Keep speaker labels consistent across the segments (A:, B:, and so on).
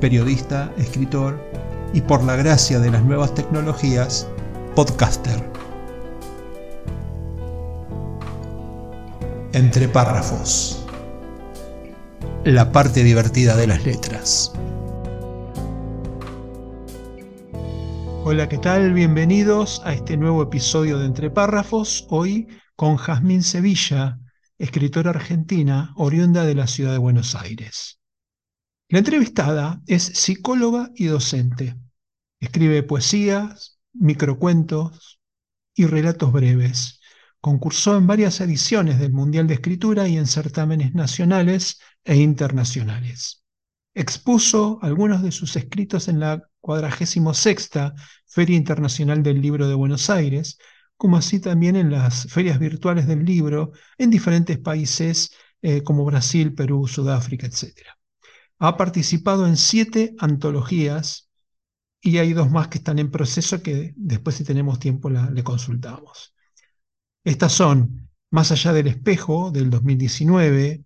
A: periodista, escritor y por la gracia de las nuevas tecnologías, podcaster. Entre párrafos. La parte divertida de las letras. Hola, ¿qué tal? Bienvenidos a este nuevo episodio de Entre párrafos, hoy con Jazmín Sevilla, escritora argentina oriunda de la ciudad de Buenos Aires. La entrevistada es psicóloga y docente. Escribe poesías, microcuentos y relatos breves. Concursó en varias ediciones del Mundial de Escritura y en certámenes nacionales e internacionales. Expuso algunos de sus escritos en la 46 Feria Internacional del Libro de Buenos Aires, como así también en las ferias virtuales del libro en diferentes países eh, como Brasil, Perú, Sudáfrica, etc. Ha participado en siete antologías y hay dos más que están en proceso que después si tenemos tiempo le consultamos. Estas son Más allá del espejo del 2019,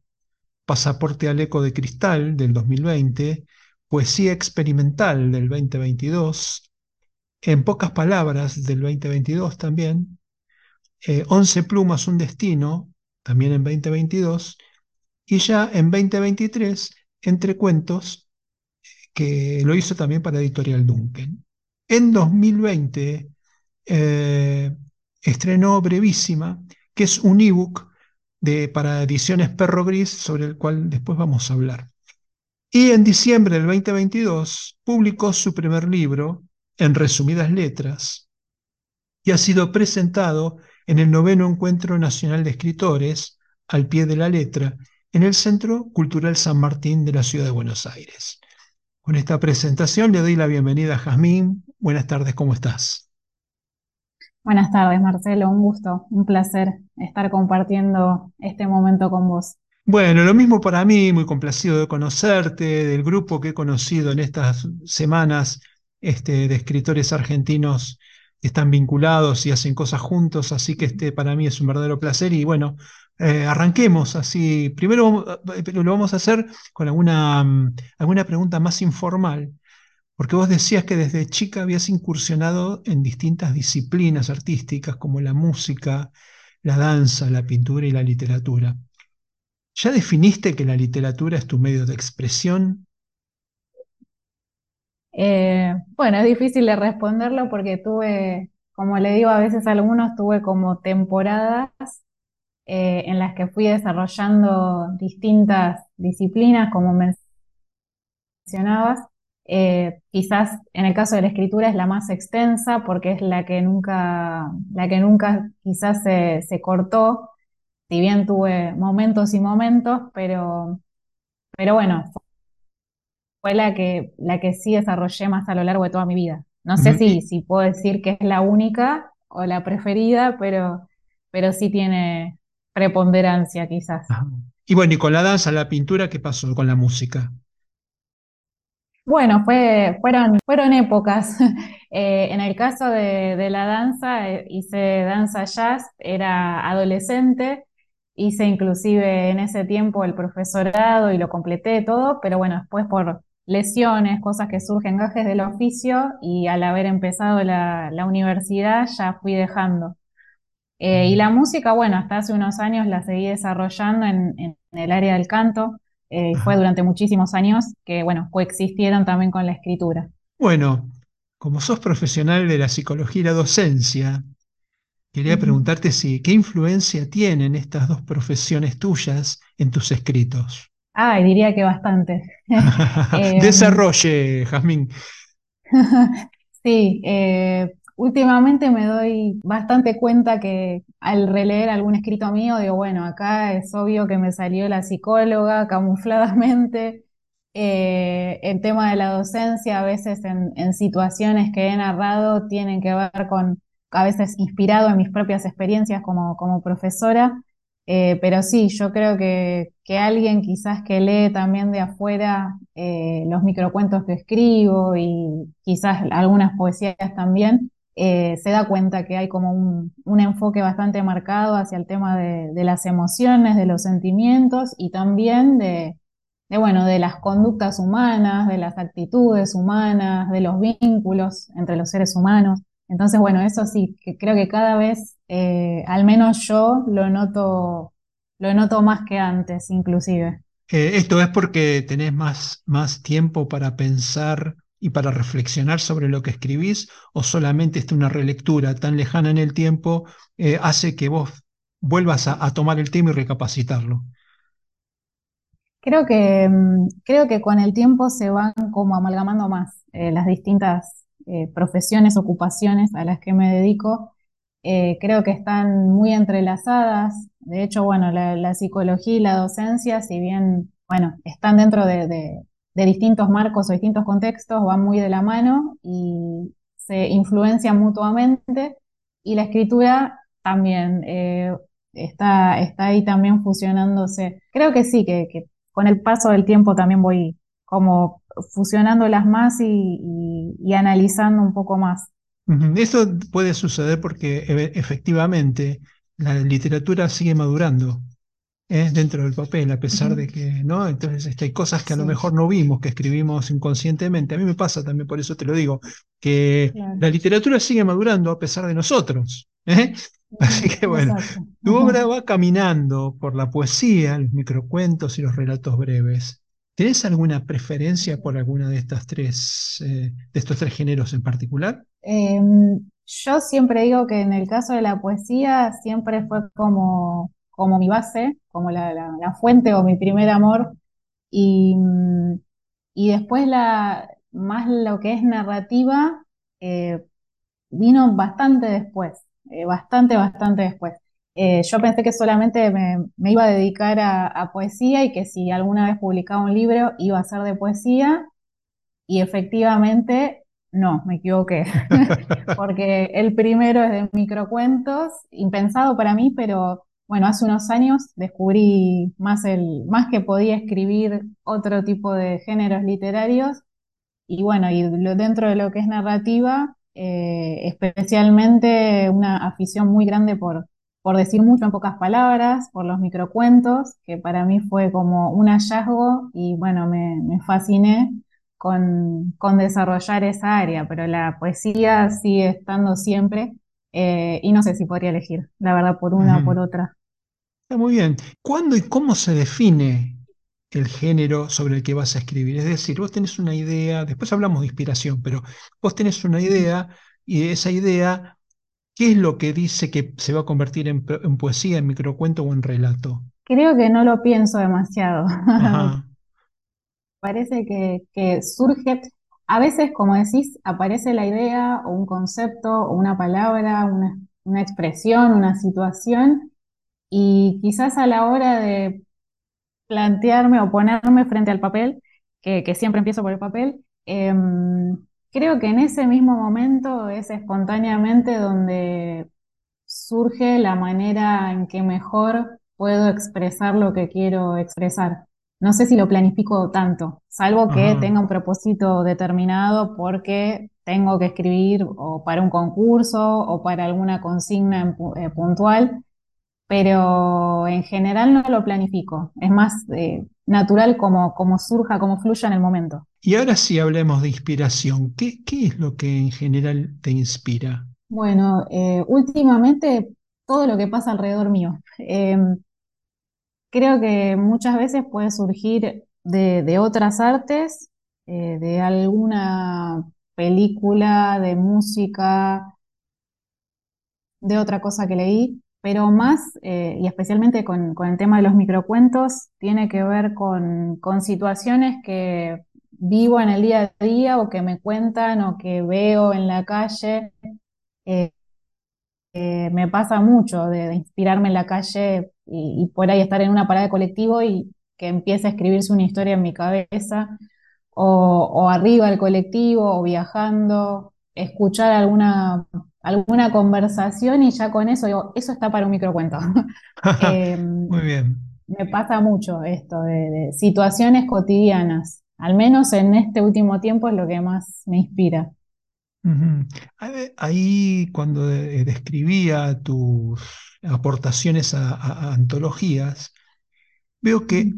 A: Pasaporte al eco de cristal del 2020, Poesía experimental del 2022, En pocas palabras del 2022 también, eh, Once plumas, un destino, también en 2022, y ya en 2023 entre cuentos, que lo hizo también para Editorial Duncan. En 2020 eh, estrenó Brevísima, que es un ebook de, para ediciones Perro Gris, sobre el cual después vamos a hablar. Y en diciembre del 2022 publicó su primer libro, En resumidas letras, y ha sido presentado en el noveno Encuentro Nacional de Escritores, al pie de la letra, en el Centro Cultural San Martín de la Ciudad de Buenos Aires. Con esta presentación le doy la bienvenida a Jazmín. Buenas tardes, ¿cómo estás?
B: Buenas tardes, Marcelo, un gusto, un placer estar compartiendo este momento con vos.
A: Bueno, lo mismo para mí, muy complacido de conocerte, del grupo que he conocido en estas semanas este, de escritores argentinos están vinculados y hacen cosas juntos, así que este para mí es un verdadero placer y bueno, eh, arranquemos así. Primero eh, lo vamos a hacer con alguna, mm, alguna pregunta más informal, porque vos decías que desde chica habías incursionado en distintas disciplinas artísticas como la música, la danza, la pintura y la literatura. ¿Ya definiste que la literatura es tu medio de expresión?
B: Eh, bueno, es difícil de responderlo porque tuve, como le digo a veces algunos, tuve como temporadas eh, en las que fui desarrollando distintas disciplinas, como mencionabas. Eh, quizás en el caso de la escritura es la más extensa porque es la que nunca, la que nunca quizás se, cortó, si bien tuve momentos y momentos, pero, pero bueno, fue la que, la que sí desarrollé más a lo largo de toda mi vida. No sé si, si puedo decir que es la única o la preferida, pero, pero sí tiene, preponderancia quizás.
A: Y bueno, y con la danza, la pintura, ¿qué pasó con la música?
B: Bueno, fue, fueron, fueron épocas. Eh, en el caso de, la danza, eh, hice danza jazz, era adolescente, hice inclusive en ese tiempo el profesorado y lo completé todo, pero bueno, después por lesiones, cosas que surgen, gajes del oficio, y al haber empezado la, la universidad ya fui dejando. Eh, y la música, bueno, hasta hace unos años la seguí desarrollando en, el área del canto. Eh, fue durante muchísimos años que, bueno, coexistieron también con la escritura.
A: Bueno, como sos profesional de la psicología y la docencia, quería preguntarte si qué influencia tienen estas dos profesiones tuyas en tus escritos.
B: Ah, diría que bastante.
A: Eh, Desarrolle, Jazmín.
B: sí, eh, Últimamente me doy bastante cuenta que al releer algún escrito mío, digo, bueno, acá es obvio que me salió la psicóloga camufladamente, Eh, el tema de la docencia, a veces en, en situaciones que he narrado, tienen que ver con, a veces inspirado en mis propias experiencias como, como profesora, eh, pero sí, yo creo que, que, alguien quizás que lee también de afuera eh, los microcuentos que escribo y quizás algunas poesías también, eh, se da cuenta que hay como un, un, enfoque bastante marcado hacia el tema de, las emociones, de los sentimientos y también de, bueno, de las conductas humanas, de las actitudes humanas, de los vínculos entre los seres humanos. Entonces, bueno, eso sí, creo que cada vez, eh, al menos yo lo noto, lo noto más que antes, inclusive.
A: Eh, ¿Esto es porque tenés más, más tiempo para pensar y para reflexionar sobre lo que escribís o solamente esta una relectura tan lejana en el tiempo eh, hace que vos vuelvas a, a tomar el tema y recapacitarlo?
B: Creo que, mm, creo que con el tiempo se van como amalgamando más eh, las distintas eh, profesiones, ocupaciones a las que me dedico. Eh, creo que están muy entrelazadas. De hecho, bueno, la, la, psicología y la docencia, si bien, bueno, están dentro de, de, de distintos marcos o distintos contextos, van muy de la mano y se influencian mutuamente. Y la escritura también está, está ahí también fusionándose. Creo que sí, que, que con el paso del tiempo también voy como fusionándolas más y, y, y analizando un poco más.
A: Esto puede suceder porque efectivamente la literatura sigue madurando ¿eh? dentro del papel, a pesar de que, ¿no? Entonces este, hay cosas que a sí. lo mejor no vimos, que escribimos inconscientemente. A mí me pasa también, por eso te lo digo, que claro. la literatura sigue madurando a pesar de nosotros. ¿eh? Así que bueno, Exacto. tu obra va caminando por la poesía, los microcuentos y los relatos breves. ¿Tienes alguna preferencia por alguna de estas tres, eh, de estos tres géneros en particular?
B: Eh, yo siempre digo que en el caso de la poesía siempre fue como, como mi base, como la fuente o mi primer amor. Y, y después la, más lo que es narrativa eh, vino bastante después eh, bastante, bastante después. Eh, yo pensé que solamente me, iba a dedicar a, a, poesía y que si alguna vez publicaba un libro iba a ser de poesía. Y efectivamente no, me equivoqué, porque el primero es de microcuentos, impensado para mí, pero bueno, hace unos años descubrí más, el, más que podía escribir otro tipo de géneros literarios. Y bueno, y lo, dentro de lo que es narrativa, eh, especialmente una afición muy grande por, por decir mucho en pocas palabras, por los microcuentos, que para mí fue como un hallazgo y bueno, me, me fasciné con, con, desarrollar esa área, pero la poesía sigue estando siempre eh, y no sé si podría elegir, la verdad, por una uh -huh. o por otra.
A: Está muy bien. ¿Cuándo y cómo se define el género sobre el que vas a escribir. Es decir, vos tenés una idea, después hablamos de inspiración, pero vos tenés una idea y esa idea, ¿qué es lo que dice que se va a convertir en, en poesía, en microcuento o en relato?
B: Creo que no lo pienso demasiado. Parece que, que surge, a veces, como decís, aparece la idea o un concepto o una palabra, una, una expresión, una situación, y quizás a la hora de plantearme o ponerme frente al papel, que, que siempre empiezo por el papel, eh, creo que en ese mismo momento es espontáneamente donde surge la manera en que mejor puedo expresar lo que quiero expresar. No sé si lo planifico tanto, salvo que Ajá. tenga un propósito determinado porque tengo que escribir o para un concurso o para alguna consigna eh, puntual pero en general no lo planifico, es más eh, natural como, como surja, como fluya en el momento.
A: Y ahora sí hablemos de inspiración, ¿qué, qué es lo que en general te inspira?
B: Bueno, eh, últimamente todo lo que pasa alrededor mío. Eh, creo que muchas veces puede surgir de, de otras artes, eh, de alguna película, de música, de otra cosa que leí, pero más, eh, y especialmente con, con, el tema de los microcuentos, tiene que ver con, con, situaciones que vivo en el día a día o que me cuentan o que veo en la calle. Eh, eh, me pasa mucho de, inspirarme en la calle y, y, por ahí estar en una parada de colectivo y que empiece a escribirse una historia en mi cabeza, o, arriba el colectivo, o viajando, escuchar alguna, alguna conversación y ya con eso digo, eso está para un microcuento.
A: Em, Muy bien.
B: Me pasa mucho esto de situaciones cotidianas, al menos en este último tiempo es lo que más me inspira.
A: Ahí cuando eh, describía tus aportaciones a, antologías, veo que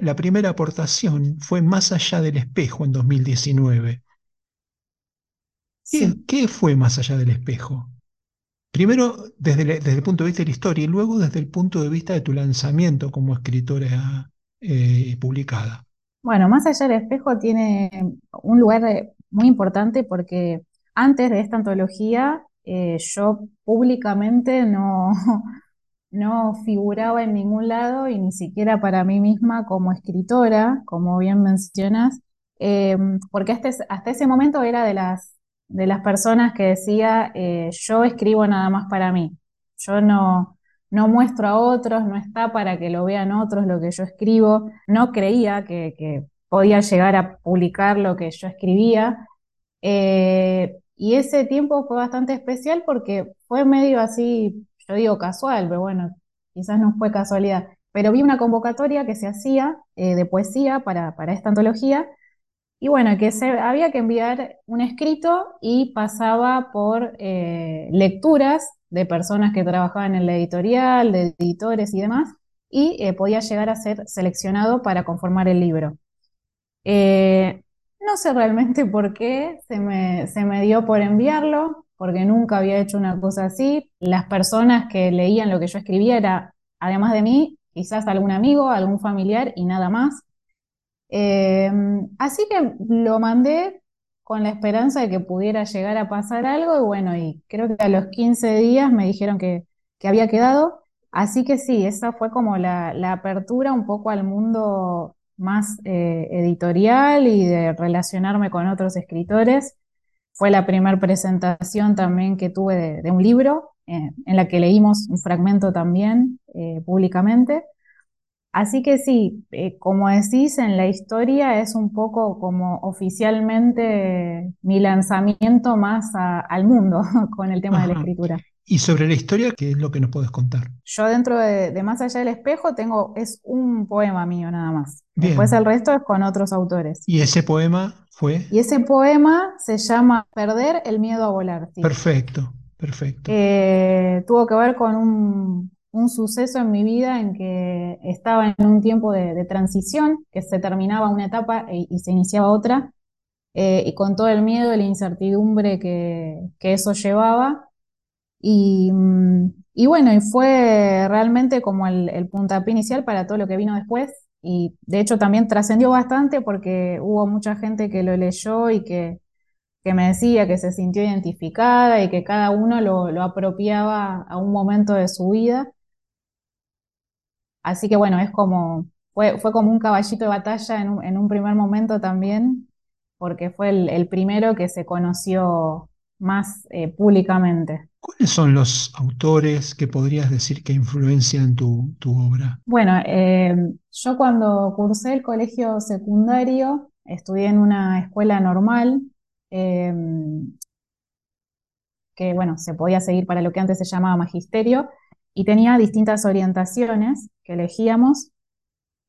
A: la primera aportación fue Más allá del espejo en 2019. ¿Qué, fue Más allá del espejo? Primero desde, el punto de vista de la historia y luego desde el punto de vista de tu lanzamiento como escritora eh, publicada.
B: Bueno, Más allá del espejo tiene un lugar muy importante porque antes de esta antología eh, yo públicamente no, no figuraba en ningún lado y ni siquiera para mí misma como escritora, como bien mencionas, eh, porque hasta, hasta, ese momento era de las, de las personas que decía, eh, yo escribo nada más para mí, yo no, no muestro a otros, no está para que lo vean otros lo que yo escribo, no creía que, podía llegar a publicar lo que yo escribía. Eh, y ese tiempo fue bastante especial porque fue medio así, yo digo casual, pero bueno, quizás no fue casualidad. Pero vi una convocatoria que se hacía eh, de poesía para, para esta antología y bueno, que se, había que enviar un escrito y pasaba por eh, lecturas de personas que trabajaban en la editorial, de editores y demás, y eh, podía llegar a ser seleccionado para conformar el libro. Eh, no sé realmente por qué se me, se me dio por enviarlo, porque nunca había hecho una cosa así. Las personas que leían lo que yo escribía era, además de mí, quizás algún amigo, algún familiar y nada más. Em, así que lo mandé con la esperanza de que pudiera llegar a pasar algo y bueno, y creo que a los 15 días me dijeron que, había quedado. Así que sí, esa fue como la, apertura un poco al mundo más eh, editorial y de relacionarme con otros escritores. Fue la primera presentación también que tuve de, un libro, eh, en la que leímos un fragmento también eh, públicamente. Así que sí, eh, como decís, en la historia es un poco como oficialmente mi lanzamiento más al mundo con el tema de la escritura.
A: Y sobre la historia, ¿qué es lo que nos puedes contar?
B: Yo dentro de, Más allá del espejo tengo, es un poema mío nada más. Después el resto es con otros autores.
A: ¿Y ese poema fue?
B: Y ese poema se llama Perder el miedo a volar.
A: Perfecto, perfecto.
B: Eh, tuvo que ver con un, un suceso en mi vida en que estaba en un tiempo de, transición, que se terminaba una etapa e, y se iniciaba otra, eh, y con todo el miedo y la incertidumbre que, eso llevaba. Mm, y, bueno, y fue realmente como el, el puntapié inicial para todo lo que vino después. Y de hecho también trascendió bastante porque hubo mucha gente que lo leyó y que, me decía que se sintió identificada y que cada uno lo, lo apropiaba a un momento de su vida. Así que bueno, es como, fue, fue como un caballito de batalla en un, en un primer momento también, porque fue el, primero que se conoció más eh, públicamente.
A: ¿Cuáles son los autores que podrías decir que influencian tu, tu obra?
B: Bueno, eh, yo cuando cursé el colegio secundario, estudié en una escuela normal, eh, que bueno, se podía seguir para lo que antes se llamaba magisterio, y tenía distintas orientaciones que elegíamos.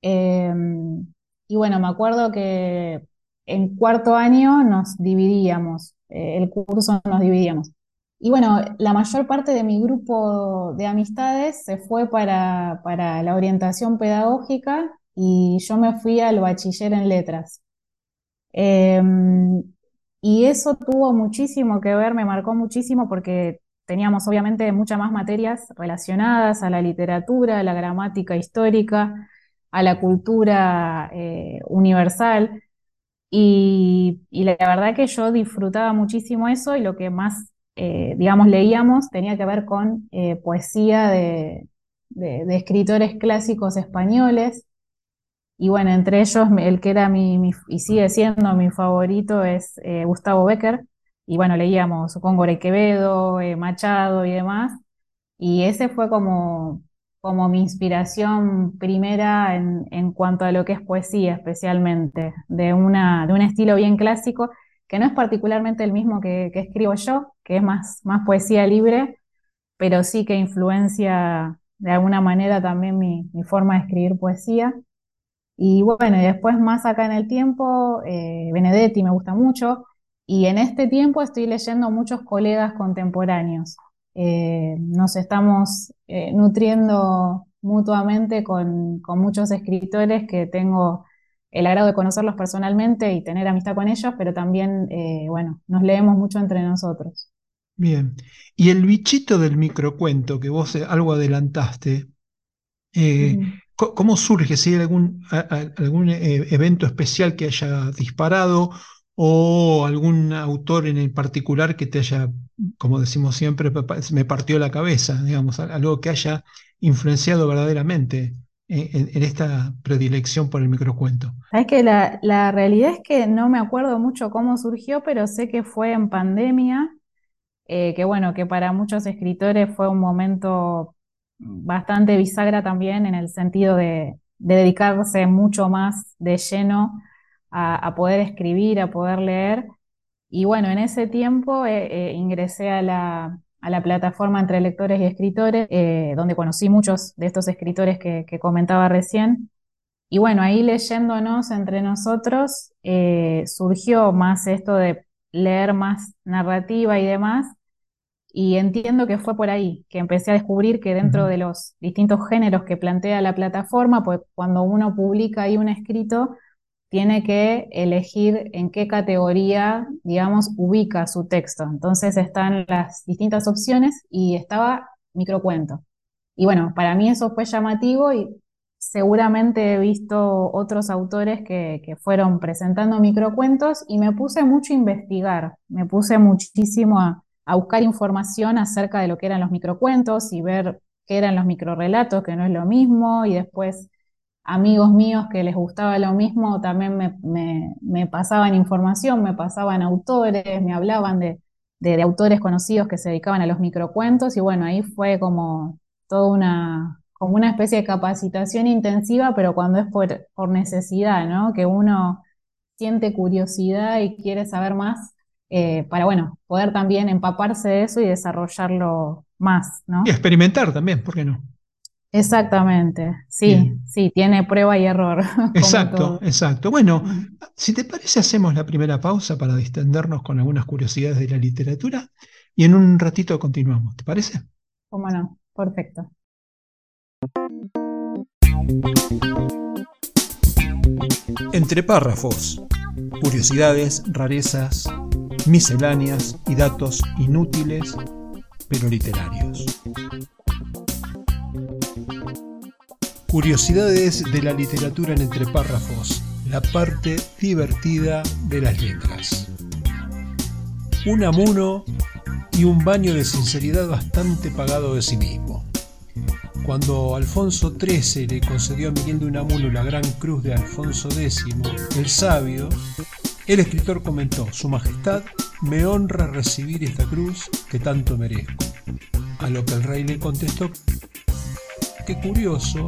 B: Em, y bueno, me acuerdo que en cuarto año nos dividíamos, eh, el curso nos dividíamos. Y bueno, la mayor parte de mi grupo de amistades se fue para, para la orientación pedagógica y yo me fui al bachiller en letras. Em, y eso tuvo muchísimo que ver, me marcó muchísimo porque teníamos obviamente muchas más materias relacionadas a la literatura, a la gramática histórica, a la cultura eh, universal. Y, la verdad que yo disfrutaba muchísimo eso y lo que más, eh, digamos, leíamos tenía que ver con eh, poesía de, escritores clásicos españoles. Y bueno, entre ellos el que era mi, y sigue siendo mi favorito es Gustavo Becker, y bueno, leíamos supongo Quevedo, eh, Machado y demás, y ese fue como, como mi inspiración primera en, en, cuanto a lo que es poesía, especialmente, de, una, de un estilo bien clásico, que no es particularmente el mismo que, escribo yo, que es más, más poesía libre, pero sí que influencia de alguna manera también mi, mi forma de escribir poesía. Y bueno, y después más acá en el tiempo, eh, Benedetti me gusta mucho, y en este tiempo estoy leyendo muchos colegas contemporáneos. Eh, nos estamos eh, nutriendo mutuamente con, muchos escritores que tengo el agrado de conocerlos personalmente y tener amistad con ellos, pero también, eh, bueno, nos leemos mucho entre nosotros.
A: Bien. Y el bichito del microcuento que vos algo adelantaste, ¿cómo surge? ¿Si hay algún, algún evento especial que haya disparado o algún autor en el particular que te haya, como decimos siempre, me partió la cabeza, digamos, algo que haya influenciado verdaderamente en, esta predilección por el microcuento.
B: Es que la, la, realidad es que no me acuerdo mucho cómo surgió, pero sé que fue en pandemia, eh, que bueno, que para muchos escritores fue un momento bastante bisagra también en el sentido de, de dedicarse mucho más de lleno a, poder escribir, a poder leer. Y bueno, en ese tiempo eh, eh, ingresé a la, plataforma entre lectores y escritores, eh, donde conocí muchos de estos escritores que, comentaba recién. Y bueno, ahí leyéndonos entre nosotros surgió más esto de leer más narrativa y demás. Y entiendo que fue por ahí que empecé a descubrir que dentro de los distintos géneros que plantea la plataforma, pues cuando uno publica ahí un escrito, tiene que elegir en qué categoría, digamos, ubica su texto. Entonces están las distintas opciones y estaba microcuento. Y bueno, para mí eso fue llamativo y seguramente he visto otros autores que, fueron presentando microcuentos y me puse mucho a investigar, me puse muchísimo a, a buscar información acerca de lo que eran los microcuentos y ver qué eran los microrelatos, que no es lo mismo, y después amigos míos que les gustaba lo mismo también me, pasaban información, me pasaban autores, me hablaban de, autores conocidos que se dedicaban a los microcuentos y bueno, ahí fue como toda una, como una especie de capacitación intensiva, pero cuando es por, por necesidad, ¿no? Que uno siente curiosidad y quiere saber más eh, para, bueno, poder también empaparse de eso y desarrollarlo más, ¿no?
A: Y experimentar también, ¿por qué no?
B: Exactamente, sí, sí, tiene prueba y error.
A: Exacto, exacto. Bueno, si te parece, hacemos la primera pausa para distendernos con algunas curiosidades de la literatura y en un ratito continuamos, ¿te parece?
B: Cómo no, perfecto.
A: Entre párrafos, curiosidades, rarezas, misceláneas y datos inútiles pero literarios. Curiosidades de la literatura en entre párrafos, la parte divertida de las letras. Un amuno y un baño de sinceridad bastante pagado de sí mismo. Cuando Alfonso XIII le concedió a Miguel de Unamuno la gran cruz de Alfonso X, el sabio, el escritor comentó, Su Majestad me honra recibir esta cruz que tanto merezco. A lo que el rey le contestó, qué curioso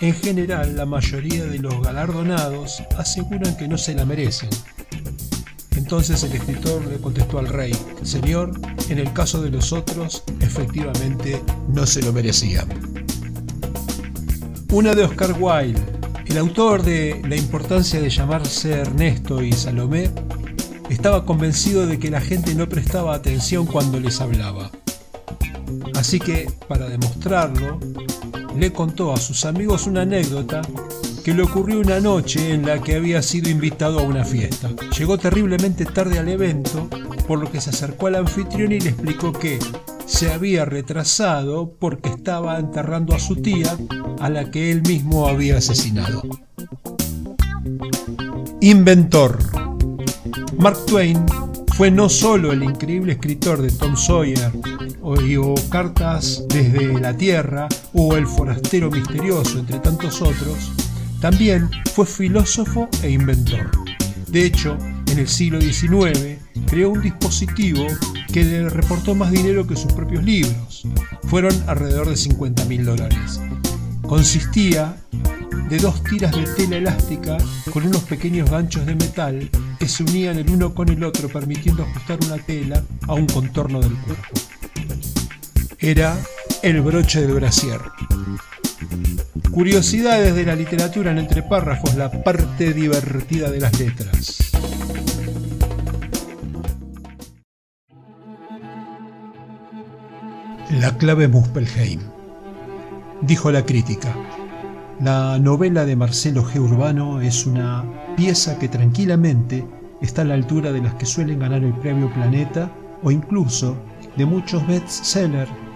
A: en general, la mayoría de los galardonados aseguran que no se la merecen. Entonces el escritor le contestó al rey, Señor, en el caso de los otros, efectivamente no se lo merecían. Una de Oscar Wilde, el autor de La importancia de llamarse Ernesto y Salomé, estaba convencido de que la gente no prestaba atención cuando les hablaba. Así que, para demostrarlo, le contó a sus amigos una anécdota que le ocurrió una noche en la que había sido invitado a una fiesta. Llegó terriblemente tarde al evento, por lo que se acercó al anfitrión y le explicó que se había retrasado porque estaba enterrando a su tía, a la que él mismo había asesinado. Inventor. Mark Twain fue no solo el increíble escritor de Tom Sawyer o, Cartas desde la Tierra o El forastero misterioso, entre tantos otros, también fue filósofo e inventor. De hecho, en el siglo XIX creó un dispositivo que le reportó más dinero que sus propios libros. Fueron alrededor de 50 mil dólares. Consistía de dos tiras de tela elástica con unos pequeños ganchos de metal que se unían el uno con el otro permitiendo ajustar una tela a un contorno del cuerpo. Era el broche del brasier. Curiosidades de la literatura en entre párrafos, la parte divertida de las letras. La clave Muspelheim, dijo la crítica. La novela de Marcelo G. Urbano es una pieza que tranquilamente está a la altura de las que suelen ganar el premio Planeta o incluso de muchos bestsellers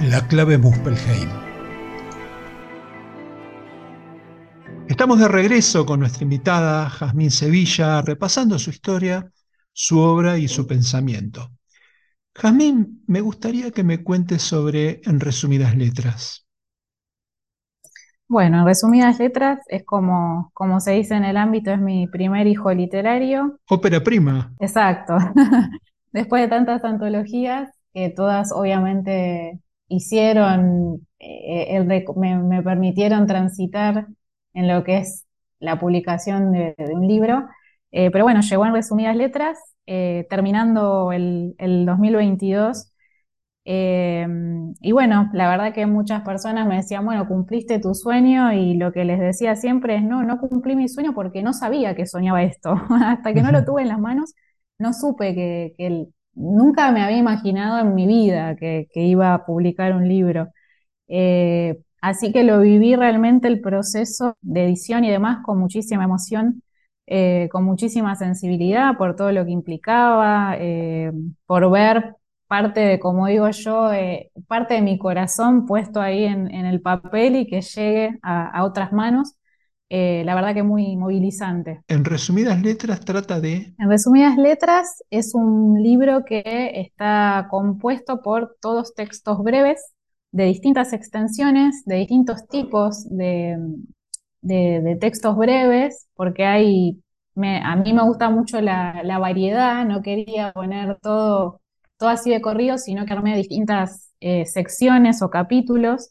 A: La clave Muspelheim. Estamos de regreso con nuestra invitada Jazmín Sevilla, repasando su historia, su obra y su pensamiento. Jazmín, me gustaría que me cuentes sobre En resumidas letras.
B: Bueno, en resumidas letras es como, como se dice en el ámbito, es mi primer hijo literario.
A: Ópera prima.
B: Exacto. Después de tantas antologías, que todas obviamente hicieron, eh, me permitieron transitar en lo que es la publicación de, un libro. Eh, pero bueno, llegó en resumidas letras, eh, terminando el, 2022. Eh, y bueno, la verdad que muchas personas me decían, bueno, cumpliste tu sueño y lo que les decía siempre es, no, no cumplí mi sueño porque no sabía que soñaba esto. Hasta que no lo tuve en las manos, no supe que, nunca me había imaginado en mi vida que, iba a publicar un libro. Así que lo viví realmente el proceso de edición y demás con muchísima emoción, eh, con muchísima sensibilidad por todo lo que implicaba, eh, por ver parte de, como digo yo, eh, parte de mi corazón puesto ahí en, el papel y que llegue a, otras manos. La verdad que muy movilizante.
A: En resumidas letras trata de...
B: En resumidas letras es un libro que está compuesto por todos textos breves de distintas extensiones, de distintos tipos de, textos breves, porque hay, a mí me gusta mucho la, variedad, no quería poner todo, todo así de corrido, sino que armé distintas eh, secciones o capítulos.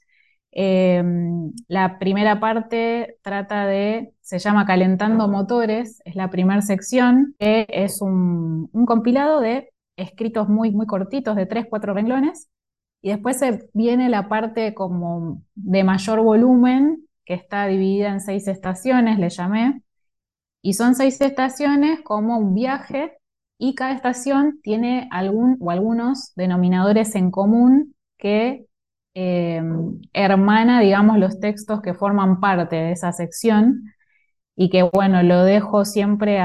B: Em, la primera parte trata de, se llama Calentando Motores, es la primera sección, que es un, un compilado de escritos muy, muy cortitos, de tres, cuatro renglones, y después se viene la parte como de mayor volumen, que está dividida en seis estaciones, le llamé. Y son seis estaciones como un viaje y cada estación tiene algún o algunos denominadores en común que eh, hermana, digamos, los textos que forman parte de esa sección y que, bueno, lo dejo siempre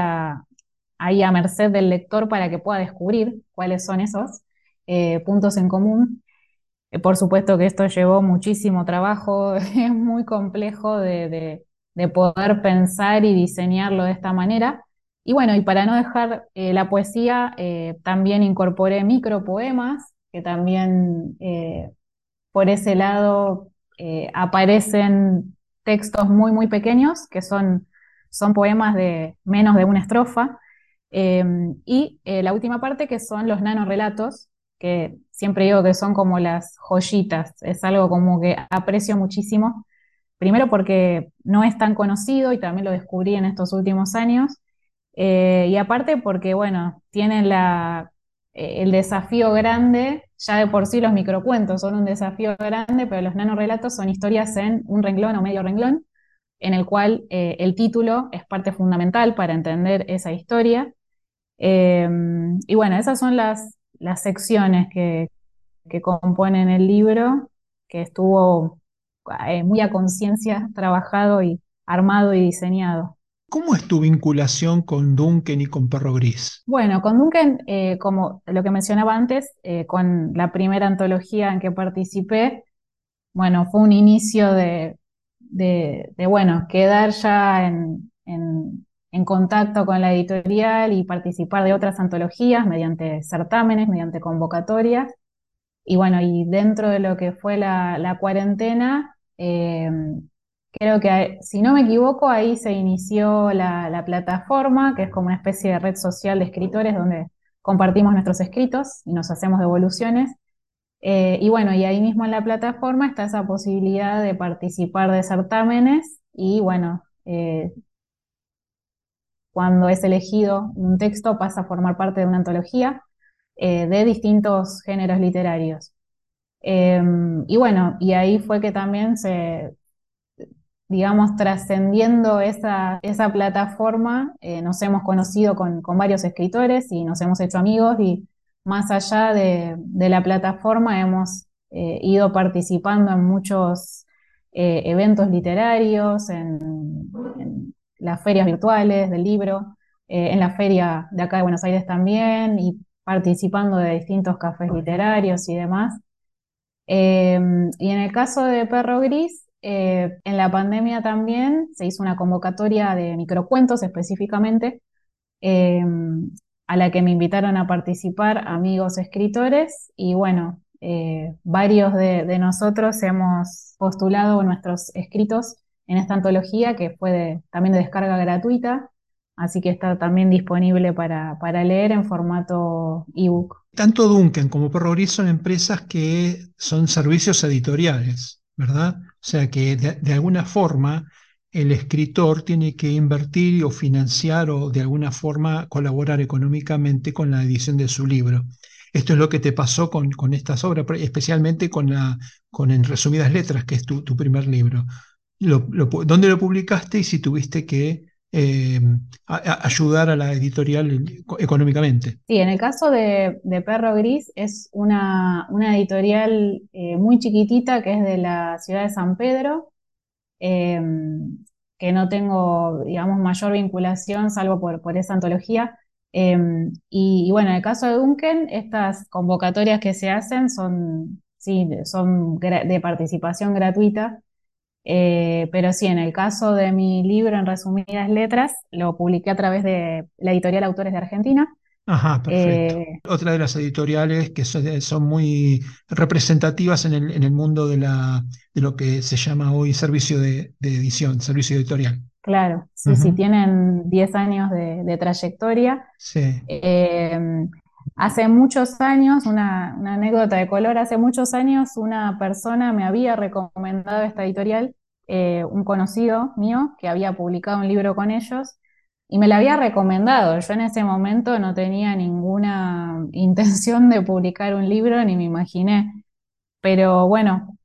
B: ahí a merced del lector para que pueda descubrir cuáles son esos eh, puntos en común. Eh, por supuesto que esto llevó muchísimo trabajo, es muy complejo de, poder pensar y diseñarlo de esta manera. Y bueno, y para no dejar eh, la poesía, también incorporé micropoemas, que también por ese lado aparecen textos muy, muy pequeños, que son, son poemas de menos de una estrofa. y la última parte, que son los nanorelatos, que siempre digo que son como las joyitas, es algo como que aprecio muchísimo, primero porque no es tan conocido y también lo descubrí en estos últimos años, eh, y aparte porque, bueno, tienen la, eh, el desafío grande, ya de por sí los microcuentos son un desafío grande, pero los nanorelatos son historias en un renglón o medio renglón, en el cual eh, el título es parte fundamental para entender esa historia. Em, y bueno, esas son las, secciones que, que componen el libro, que estuvo eh, muy a conciencia trabajado y armado y diseñado.
A: ¿Cómo es tu vinculación con Duncan y con Perro Gris?
B: Bueno, con Duncan, eh, como lo que mencionaba antes, eh, con la primera antología en que participé, bueno, fue un inicio de, bueno, quedar ya en, contacto con la editorial y participar de otras antologías mediante certámenes, mediante convocatorias. Y bueno, y dentro de lo que fue la, cuarentena, eh, Creo que, si no me equivoco, ahí se inició la, plataforma, que es como una especie de red social de escritores donde compartimos nuestros escritos y nos hacemos devoluciones. Eh, y bueno, y ahí mismo en la plataforma está esa posibilidad de participar de certámenes y bueno, eh, cuando es elegido un texto pasa a formar parte de una antología eh, de distintos géneros literarios. y bueno, y ahí fue que también se, digamos, trascendiendo esa, esa, plataforma, eh, nos hemos conocido con, varios escritores y nos hemos hecho amigos y más allá de, la plataforma hemos eh, ido participando en muchos eh, eventos literarios, en, las ferias virtuales del libro, en la feria de acá de Buenos Aires también y participando de distintos cafés literarios y demás. y en el caso de Perro Gris, eh, en la pandemia también se hizo una convocatoria de microcuentos específicamente, eh, a la que me invitaron a participar amigos escritores y bueno, eh, varios de, nosotros hemos postulado nuestros escritos en esta antología que fue también de descarga gratuita, así que está también disponible para, para leer en formato ebook.
A: Tanto Duncan como Perro Gris son empresas que son servicios editoriales, ¿verdad? O sea que de, alguna forma el escritor tiene que invertir o financiar o de alguna forma colaborar económicamente con la edición de su libro. Esto es lo que te pasó con, con estas obras, especialmente con, la, con En Resumidas Letras, que es tu, primer libro. ¿Dónde lo publicaste y si tuviste que eh, ayudar a la editorial económicamente?
B: Sí, en el caso de, Perro Gris es una, editorial eh, muy chiquitita que es de la ciudad de San Pedro, em, que no tengo, digamos, mayor vinculación salvo por, por esa antología. Em, y, bueno, en el caso de Duncan, estas convocatorias que se hacen son, sí, son de participación gratuita. Eh, pero sí, en el caso de mi libro en resumidas letras, lo publiqué a través de la editorial Autores de Argentina.
A: Ajá, perfecto. Eh, Otra de las editoriales que son, muy representativas en el, en el mundo de, la, de lo que se llama hoy servicio de, edición, servicio editorial.
B: Claro, sí, sí, tienen 10 años de, trayectoria.
A: Sí.
B: Eh, hace muchos años, una, anécdota de color, hace muchos años una persona me había recomendado esta editorial, eh, un conocido mío que había publicado un libro con ellos y me la había recomendado. Yo en ese momento no tenía ninguna intención de publicar un libro ni me imaginé. Pero bueno,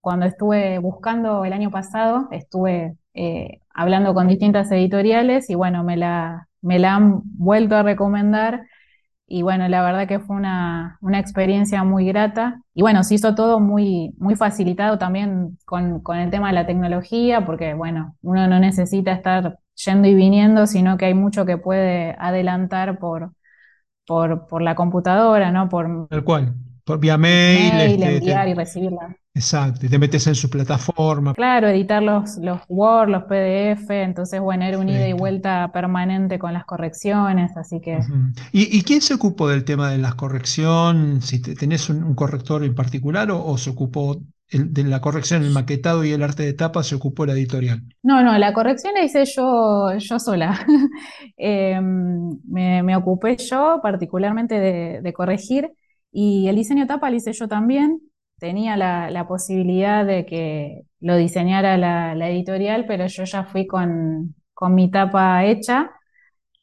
B: cuando estuve buscando el año pasado, estuve eh, hablando con distintas editoriales y bueno, me la, me la han vuelto a recomendar y bueno, la verdad que fue una, experiencia muy grata. Y bueno, se hizo todo muy, muy facilitado también con, el tema de la tecnología, porque bueno, uno no necesita estar yendo y viniendo, sino que hay mucho que puede adelantar por, por, la computadora, ¿no? Por,
A: Tal cual, por vía mail.
B: mail este, enviar y recibirla.
A: Exacto, y te metes en su plataforma.
B: Claro, editar los, los Word, los PDF, entonces, bueno, era un ida y vuelta permanente con las correcciones, así que...
A: ¿Y, quién se ocupó del tema de las correcciones? Si tenés un, corrector en particular o, se ocupó de la corrección, el maquetado y el arte de tapa, se ocupó la editorial?
B: No, no, la corrección la hice yo, yo sola. Em, me, ocupé yo particularmente de, de corregir y el diseño tapa lo hice yo también tenía la, posibilidad de que lo diseñara la, editorial, pero yo ya fui con, mi tapa hecha.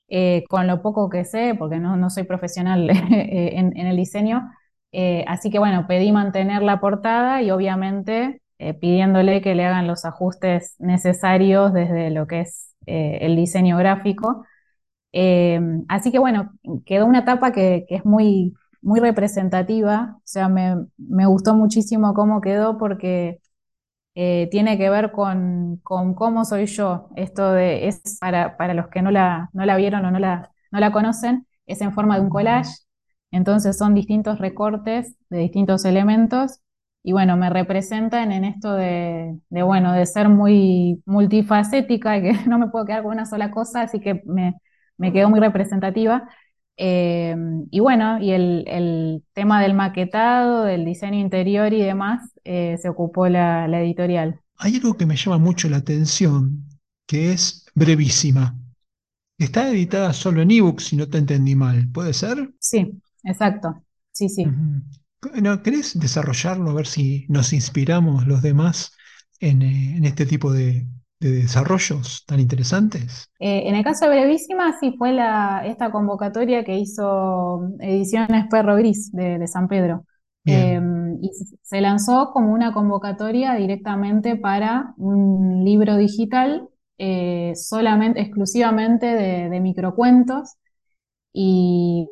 B: eh, con lo poco que sé, porque no, soy profesional en, el diseño. Eh, así que bueno, pedí mantener la portada y obviamente pidiéndole que le hagan los ajustes necesarios desde lo que es el diseño gráfico. así que bueno, quedó una etapa que, es muy, muy representativa, o sea, me, me gustó muchísimo cómo quedó porque eh, tiene que ver con, cómo soy yo. Esto de, es para, para los que no la, no la vieron o no la, no la conocen, es en forma de un collage. Entonces son distintos recortes de distintos elementos y bueno, me representan en esto de, bueno, de ser muy multifacética que no me puedo quedar con una sola cosa, así que me, me quedó muy representativa. Eh, y bueno, y el, tema del maquetado, del diseño interior y demás, eh, se ocupó la, editorial.
A: Hay algo que me llama mucho la atención, que es brevísima. Está editada solo en ebook, si no te entendí mal, ¿puede ser?
B: Sí, exacto. Sí, sí.
A: ¿No, ¿Querés desarrollarlo, a ver si nos inspiramos los demás en eh, este tipo de, de desarrollos tan interesantes?
B: Eh, en el caso de Brevísima, sí fue la, esta convocatoria que hizo Ediciones Perro Gris de, San Pedro. Em, y se lanzó como una convocatoria directamente para un libro digital, eh, solamente, exclusivamente de, microcuentos. Y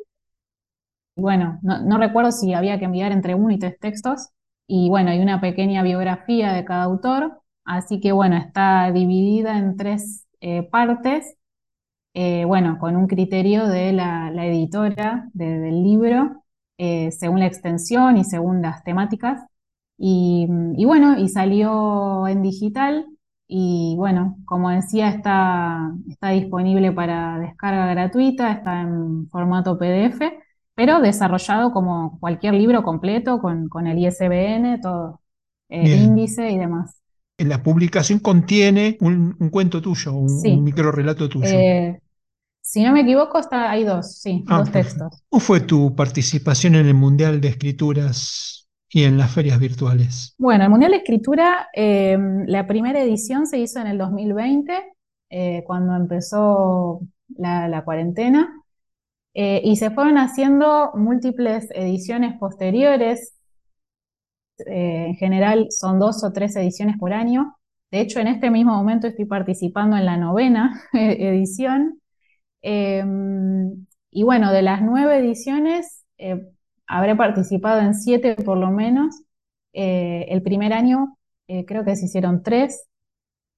B: bueno, no, no recuerdo si había que enviar entre uno y tres textos. Y bueno, hay una pequeña biografía de cada autor Así que bueno, está dividida en tres eh, partes, eh, bueno, con un criterio de la, editora del libro, eh, según la extensión y según las temáticas. Y, bueno, y salió en digital y bueno, como decía, está, está disponible para descarga gratuita, está en formato PDF, pero desarrollado como cualquier libro completo con, con el ISBN, todo, índice y demás
A: la publicación contiene un, cuento tuyo, un, micro relato tuyo.
B: Eh, si no me equivoco, está, hay dos, sí, ah, dos textos.
A: ¿Cómo fue tu participación en el Mundial de Escrituras y en las ferias virtuales?
B: Bueno, el Mundial de Escritura, eh, la primera edición se hizo en el 2020, eh, cuando empezó la, cuarentena, y se fueron haciendo múltiples ediciones posteriores eh, en general son dos o tres ediciones por año. De hecho, en este mismo momento estoy participando en la novena edición. Em, y bueno, de las nueve ediciones, eh, habré participado en siete por lo menos. Eh, el primer año creo que se hicieron tres.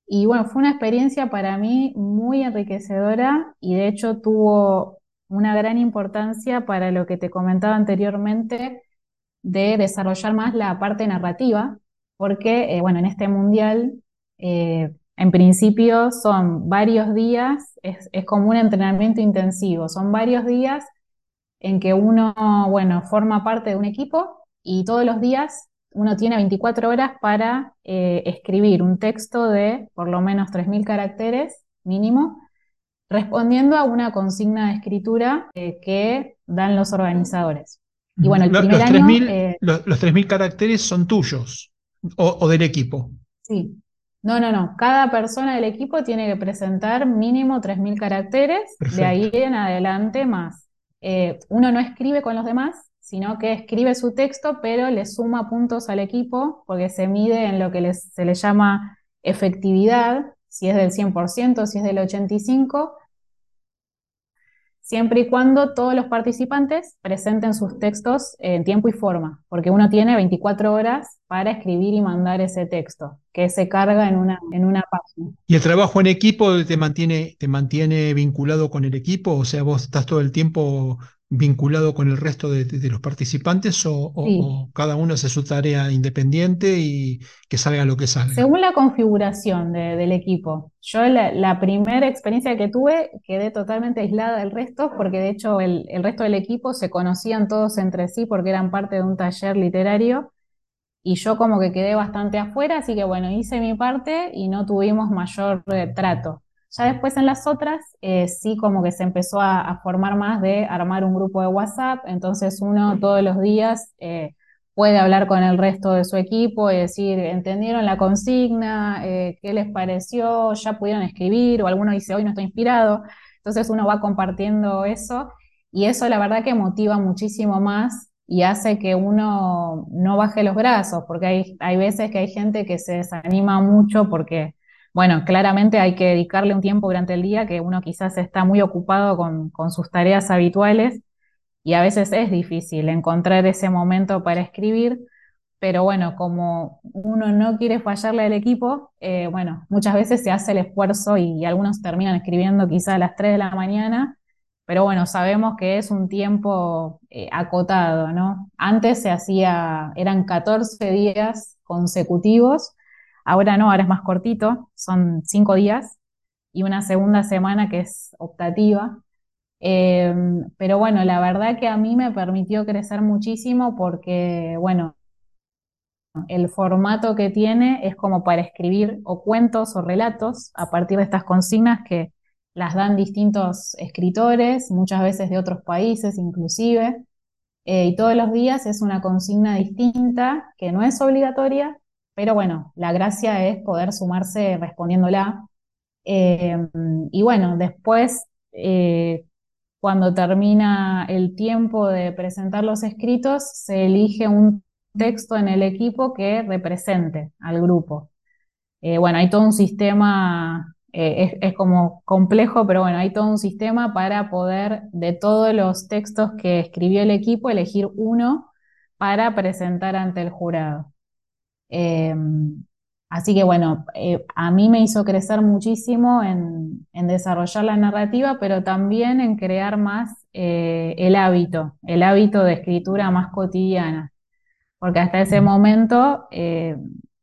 B: Y bueno, fue una experiencia para mí muy enriquecedora y de hecho tuvo una gran importancia para lo que te comentaba anteriormente de desarrollar más la parte narrativa, porque, eh, bueno, en este mundial, eh, en principio son varios días, es, como un entrenamiento intensivo, son varios días en que uno, bueno, forma parte de un equipo y todos los días uno tiene 24 horas para eh, escribir un texto de por lo menos 3.000 caracteres mínimo, respondiendo a una consigna de escritura que dan los organizadores.
A: Y bueno, el los, primer los 3.000 eh, los, caracteres son tuyos o, del equipo.
B: Sí. No, no, no. Cada persona del equipo tiene que presentar mínimo 3.000 caracteres, de ahí en adelante más. Eh, uno no escribe con los demás, sino que escribe su texto, pero le suma puntos al equipo porque se mide en lo que se le llama efectividad, si es del 100%, si es del 85%, siempre y cuando todos los participantes presenten sus textos en tiempo y forma, porque uno tiene 24 horas para escribir y mandar ese texto, que se carga en una, en una página.
A: ¿Y el trabajo en equipo te mantiene, te mantiene vinculado con el equipo? O sea, vos estás todo el tiempo vinculado con el resto de, los participantes o, cada uno hace su tarea independiente y que salga lo que salga?
B: Según la configuración del equipo. Yo la, primera experiencia que tuve quedé totalmente aislada del resto porque de hecho el, el, resto del equipo se conocían todos entre sí porque eran parte de un taller literario y yo como que quedé bastante afuera, así que bueno, hice mi parte y no tuvimos mayor eh, trato. Ya después en las otras, eh, sí como que se empezó a, formar más de armar un grupo de WhatsApp, entonces uno todos los días eh, puede hablar con el resto de su equipo y decir, ¿entendieron la consigna? Eh, ¿Qué les pareció? ¿Ya pudieron escribir? O alguno dice, hoy no estoy inspirado. Entonces uno va compartiendo eso y eso la verdad que motiva muchísimo más y hace que uno no baje los brazos, porque hay, hay veces que hay gente que se desanima mucho porque, bueno, claramente hay que dedicarle un tiempo durante el día que uno quizás está muy ocupado con, sus tareas habituales y a veces es difícil encontrar ese momento para escribir, pero bueno, como uno no quiere fallarle al equipo, eh, bueno, muchas veces se hace el esfuerzo y, algunos terminan escribiendo quizá a las 3 de la mañana, pero bueno, sabemos que es un tiempo eh, acotado, ¿no? Antes se hacía, eran 14 días consecutivos, ahora no, ahora es más cortito, son 5 días y una segunda semana que es optativa. Em, pero bueno, la verdad que a mí me permitió crecer muchísimo porque, bueno, el formato que tiene es como para escribir o cuentos o relatos a partir de estas consignas que las dan distintos escritores, muchas veces de otros países inclusive, eh, y todos los días es una consigna distinta que no es obligatoria, pero bueno, la gracia es poder sumarse respondiéndola. Em, y bueno, después eh, cuando termina el tiempo de presentar los escritos, se elige un texto en el equipo que represente al grupo. Eh, bueno, hay todo un sistema, eh, es, como complejo, pero bueno, hay todo un sistema para poder, de todos los textos que escribió el equipo, elegir uno para presentar ante el jurado. Em, Así que bueno, eh, a mí me hizo crecer muchísimo en, desarrollar la narrativa, pero también en crear más eh, el hábito, el hábito de escritura más cotidiana. Porque hasta ese momento eh,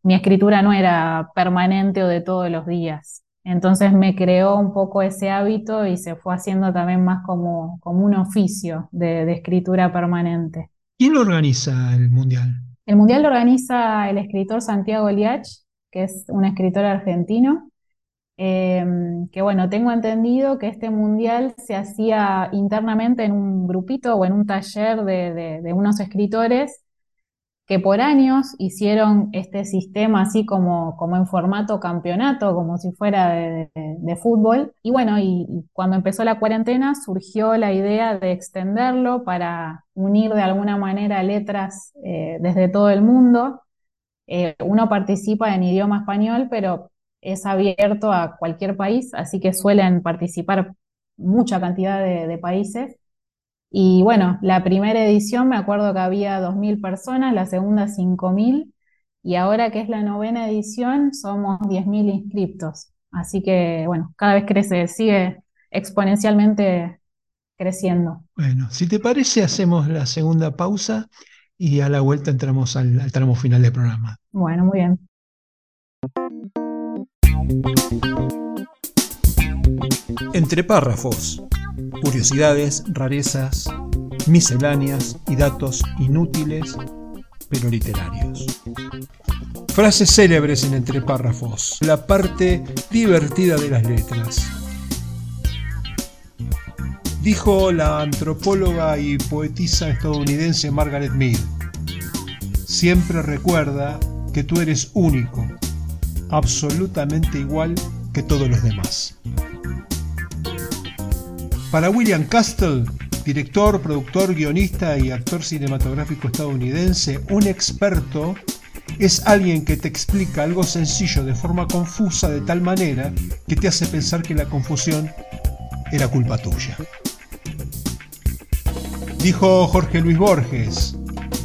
B: mi escritura no era permanente o de todos los días. Entonces me creó un poco ese hábito y se fue haciendo también más como, como un oficio de, de escritura permanente.
A: ¿Quién lo organiza el Mundial?
B: El Mundial lo organiza el escritor Santiago Liach, que es un escritor argentino, em, que bueno, tengo entendido que este mundial se hacía internamente en un grupito o en un taller de, unos escritores que por años hicieron este sistema así como, como en formato campeonato, como si fuera de, fútbol. Y bueno, y, cuando empezó la cuarentena surgió la idea de extenderlo para unir de alguna manera letras eh, desde todo el mundo. Eh, uno participa en idioma español, pero es abierto a cualquier país, así que suelen participar mucha cantidad de, países. Y bueno, la primera edición me acuerdo que había 2.000 personas, la segunda 5.000, y ahora que es la novena edición somos 10.000 inscriptos. Así que bueno, cada vez crece, sigue exponencialmente creciendo.
A: Bueno, si te parece, hacemos la segunda pausa y a la vuelta entramos al, tramo final del programa.
B: Bueno, muy bien.
A: Entre párrafos, curiosidades, rarezas, misceláneas y datos inútiles pero literarios. Frases célebres en entre párrafos, la parte divertida de las letras dijo la antropóloga y poetisa estadounidense Margaret Mead. Siempre recuerda que tú eres único, absolutamente igual que todos los demás. Para William Castle, director, productor, guionista y actor cinematográfico estadounidense, un experto es alguien que te explica algo sencillo de forma confusa de tal manera que te hace pensar que la confusión era culpa tuya. Dijo Jorge Luis Borges,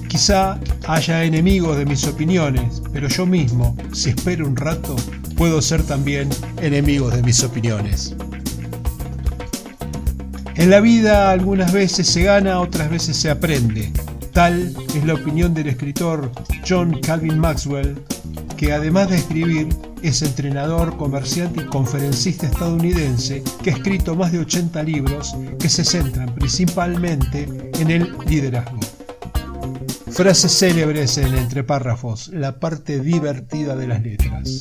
A: quizá haya enemigos de mis opiniones, pero yo mismo, si espero un rato, puedo ser también enemigo de mis opiniones. En la vida algunas veces se gana, otras veces se aprende. Tal es la opinión del escritor John Calvin Maxwell, que además de escribir, es entrenador, comerciante y conferencista estadounidense que ha escrito más de 80 libros que se centran principalmente en el liderazgo. Frases célebres en entre párrafos, la parte divertida de las letras.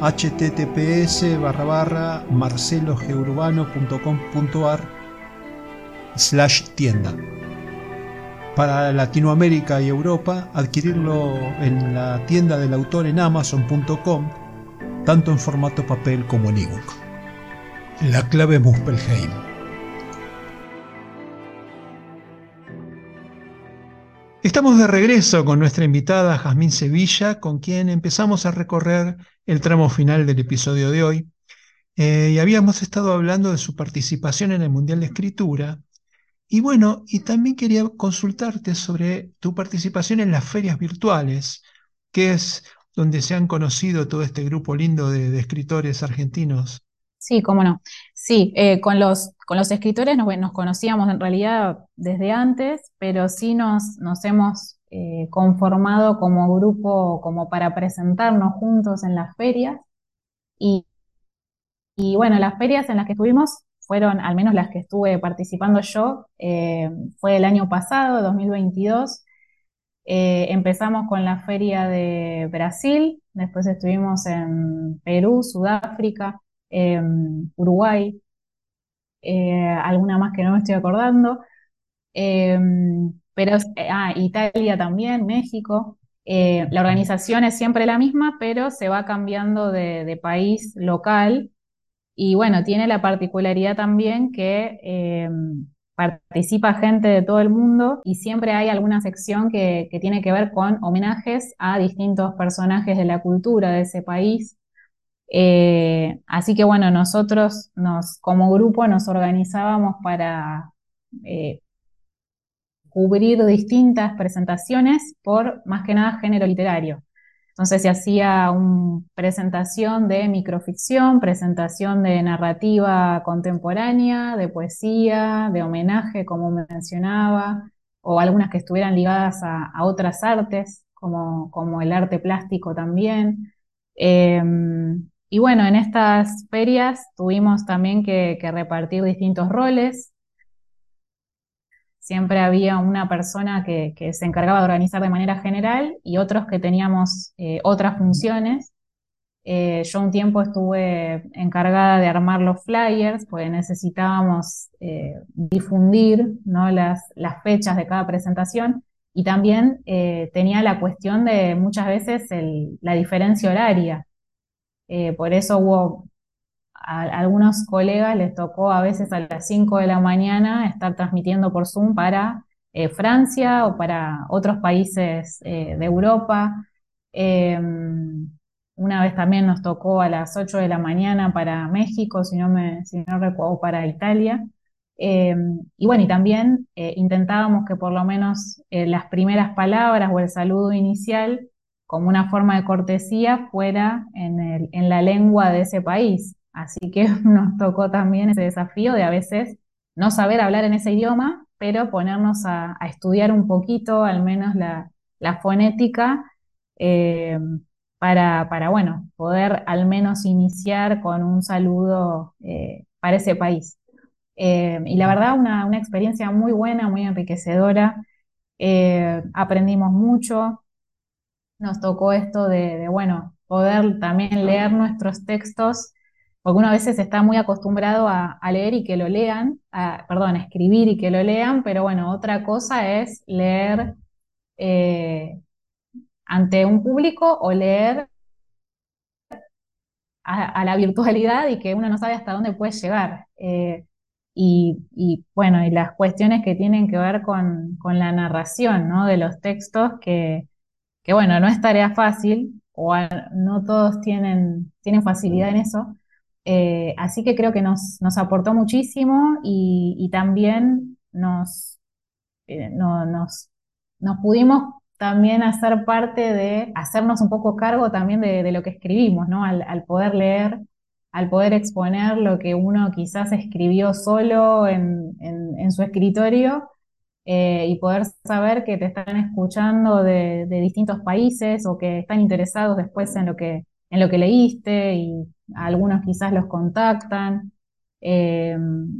A: https barra barra marcelogeurbano.com.ar slash tienda. Para Latinoamérica y Europa, adquirirlo en la tienda del autor en amazon.com, tanto en formato papel como en ebook. La clave Muspelheim. Estamos de regreso con nuestra invitada Jazmín Sevilla, con quien empezamos a recorrer el tramo final del episodio de hoy. Eh, y habíamos estado hablando de su participación en el Mundial de Escritura. Y bueno, y también quería consultarte sobre tu participación en las ferias virtuales, que es donde se han conocido todo este grupo lindo de escritores argentinos.
B: Sí, cómo no. Sí, eh, con los, con los escritores nos, conocíamos en realidad desde antes, pero sí nos, nos hemos eh, conformado como grupo como para presentarnos juntos en las ferias. Y, y bueno, las ferias en las que estuvimos fueron, al menos las que estuve participando yo, eh, fue el año pasado, 2022. empezamos con la feria de Brasil, después estuvimos en Perú, Sudáfrica, Em, Uruguay, eh, alguna más que no me estoy acordando, em, pero ah, Italia también, México. Eh, la organización es siempre la misma, pero se va cambiando de, país local y bueno, tiene la particularidad también que em, participa gente de todo el mundo y siempre hay alguna sección que, tiene que ver con homenajes a distintos personajes de la cultura de ese país. Eh, así que bueno, nosotros nos, como grupo nos organizábamos para eh, cubrir distintas presentaciones por más que nada género literario. Entonces se hacía una presentación de microficción, presentación de narrativa contemporánea, de poesía, de homenaje, como mencionaba, o algunas que estuvieran ligadas a, otras artes, como, como, el arte plástico también. Em, y bueno, en estas ferias tuvimos también que, repartir distintos roles. Siempre había una persona que, se encargaba de organizar de manera general y otros que teníamos eh, otras funciones. Eh, yo un tiempo estuve encargada de armar los flyers, pues necesitábamos eh, difundir ¿no? las, fechas de cada presentación y también tenía la cuestión de muchas veces la diferencia horaria. Eh, por eso hubo a, algunos colegas les tocó a veces a las 5 de la mañana estar transmitiendo por Zoom para eh, Francia o para otros países eh, de Europa. Em, una vez también nos tocó a las 8 de la mañana para México, si no, me, si no recuerdo, para Italia. Em, y bueno, y también intentábamos que por lo menos las primeras palabras o el saludo inicial como una forma de cortesía fuera en, la lengua de ese país. Así que nos tocó también ese desafío de a veces no saber hablar en ese idioma, pero ponernos a, estudiar un poquito, al menos la, fonética, eh, para, bueno, poder al menos iniciar con un saludo eh, para ese país. Eh, y la verdad, una, una, experiencia muy buena, muy enriquecedora. aprendimos mucho, nos tocó esto de, bueno, poder también leer nuestros textos, porque uno a veces está muy acostumbrado a, leer y que lo lean, perdón, a escribir y que lo lean, pero bueno, otra cosa es leer eh, ante un público o leer a, la virtualidad y que uno no sabe hasta dónde puede llegar. Eh, y, bueno, y las cuestiones que tienen que ver con, con la narración ¿no? de los textos que, que bueno, no es tarea fácil, o no todos tienen, tienen facilidad en eso. Eh, así que creo que nos, nos aportó muchísimo y, también nos, eh, no, nos, nos pudimos también hacer parte de hacernos un poco cargo también de, lo que escribimos, ¿no? Al, poder leer, al poder exponer lo que uno quizás escribió solo en, su escritorio eh, y poder saber que te están escuchando de, distintos países o que están interesados después en lo que, en lo que leíste y algunos quizás los contactan. Eh,